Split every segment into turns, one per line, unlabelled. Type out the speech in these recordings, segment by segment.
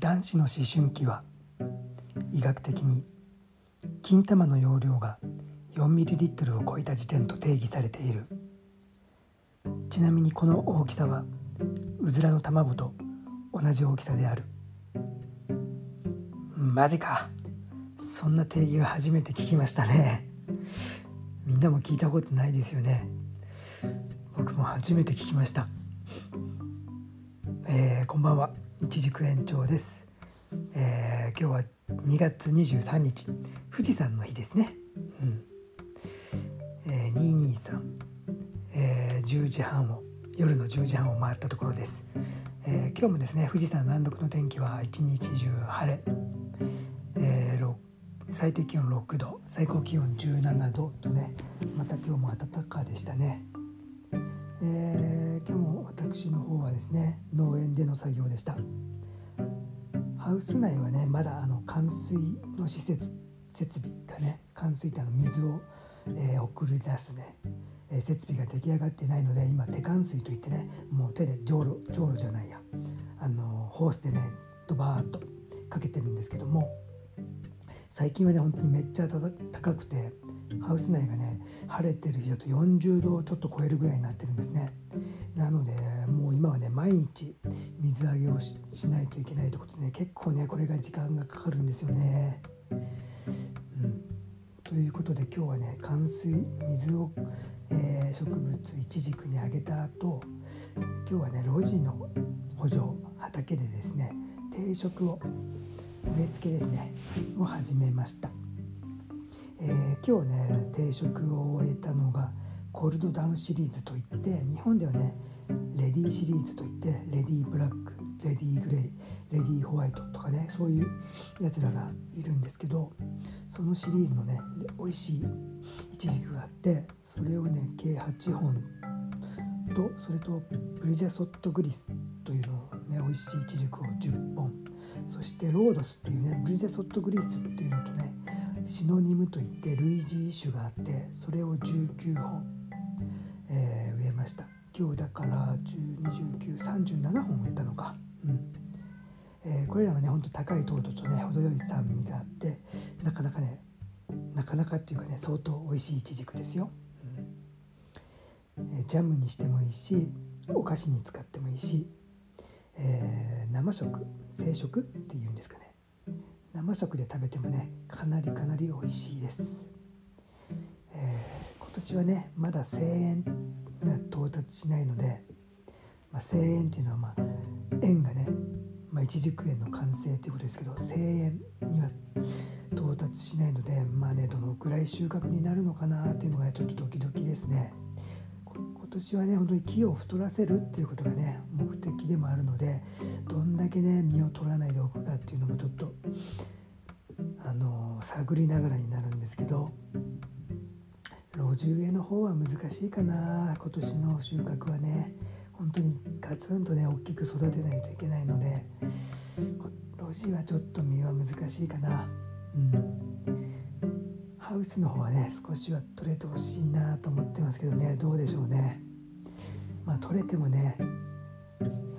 男子の思春期は医学的に金玉の容量が 4ml を超えた時点と定義されている。ちなみにこの大きさはうずらの卵と同じ大きさである。マジか。そんな定義は初めて聞きましたね。みんなも聞いたことないですよね。僕も初めて聞きました。えー、こんばんは。一軸延長です、えー、今日は2月23日。富士山の日ですね。うん。えー、223、えー、10時半を夜の10時半を回ったところです、えー、今日もですね富士山南麓の天気は一日中晴れ、えー、最低気温6度。最高気温17度とねまた今日も暖かでしたね、えー、今日もですね。農園での作業でした。ハウス内はねまだあの冠水の施設設備がね冠水ってあの水を、えー、送り出すね、えー、設備が出来上がってないので今手冠水といってねもう手でじょうろじょうろじゃないやあのホースでねドバーッとかけてるんですけども最近はね本当にめっちゃ高くてハウス内がね晴れてる日だと40度をちょっと超えるぐらいになってるんですねなのでもう今はね毎日水揚げをしないといけないということでね結構ねこれが時間がかかるんですよね。うん、ということで今日はね冠水水を、えー、植物イチジクにあげた後今日はね路地の補助畑でですね定食を植え付けですねを始めました。えー、今日ね定食を終えたのがコールドダウンシリーズといって日本ではねレディーシリーズといってレディーブラックレディーグレイレディーホワイトとかねそういうやつらがいるんですけどそのシリーズのね美味しいイチジクがあってそれをね計8本とそれとブリジャソットグリスというのをね美味しいイチジクを10本そしてロードスっていうねブリジャソットグリスっていうのとねシノニムといって類似種があってそれを19本、えー、植えました。今日だから102937本植えたのか。うん。えー、これらはねほんと高い糖度とね程よい酸味があってなかなかねなかなかっていうかね相当美味しいイチジクですよ、うん。えー、ジャムにしてもいいしお菓子に使ってもいいし、えー、生食生食っていうんですかね。生食で食べてもねかなりかなり美味しいです、えー、今年はねまだ1000円が到達しないので、まあ、1000円っていうのはまあ円がね、まあ、一軸円の完成ということですけど1000円には到達しないのでまあねどのくらい収穫になるのかなっていうのが、ね、ちょっとドキドキですね。今年はね本当に木を太らせるっていうことがね目的でもあるのでどんだけね実を取らないでおくかっていうのもちょっとあの探りながらになるんですけど路地植えの方は難しいかな。今年の収穫はね本当にガツンとね大きく育てないといけないので路地はちょっと実は難しいかな。うん。ハウスの方はね少しは取れてほしいなと思ってますけどね。どうでしょうね。まあ取れてもね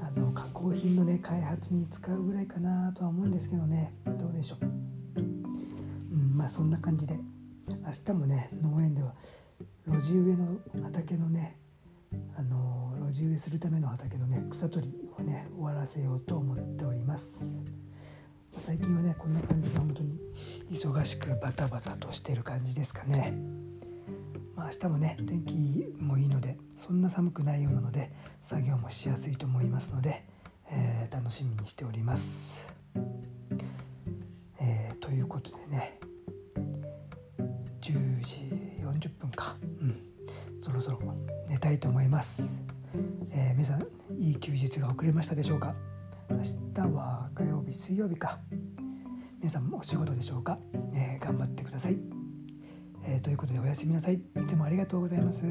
あの加工品のね開発に使うぐらいかなとは思うんですけどね。どうでしょう、うん、まあそんな感じで。明日もね農園では路地植えの畑のねあの路地植えするための畑のね草取りをね終わらせようと思っております。忙しくバタバタとしてる感じですかね。まあ明日もね天気もいいのでそんな寒くないようなので作業もしやすいと思いますので、えー、楽しみにしております。えー、ということでね10時40分か。うん。そろそろ寝たいと思います、えー、皆さんいい休日が遅れましたでしょうか？明日は火曜日水曜日か。皆さんもお仕事でしょうか、えー、頑張ってください、えー、ということでおやすみなさい。いつもありがとうございます。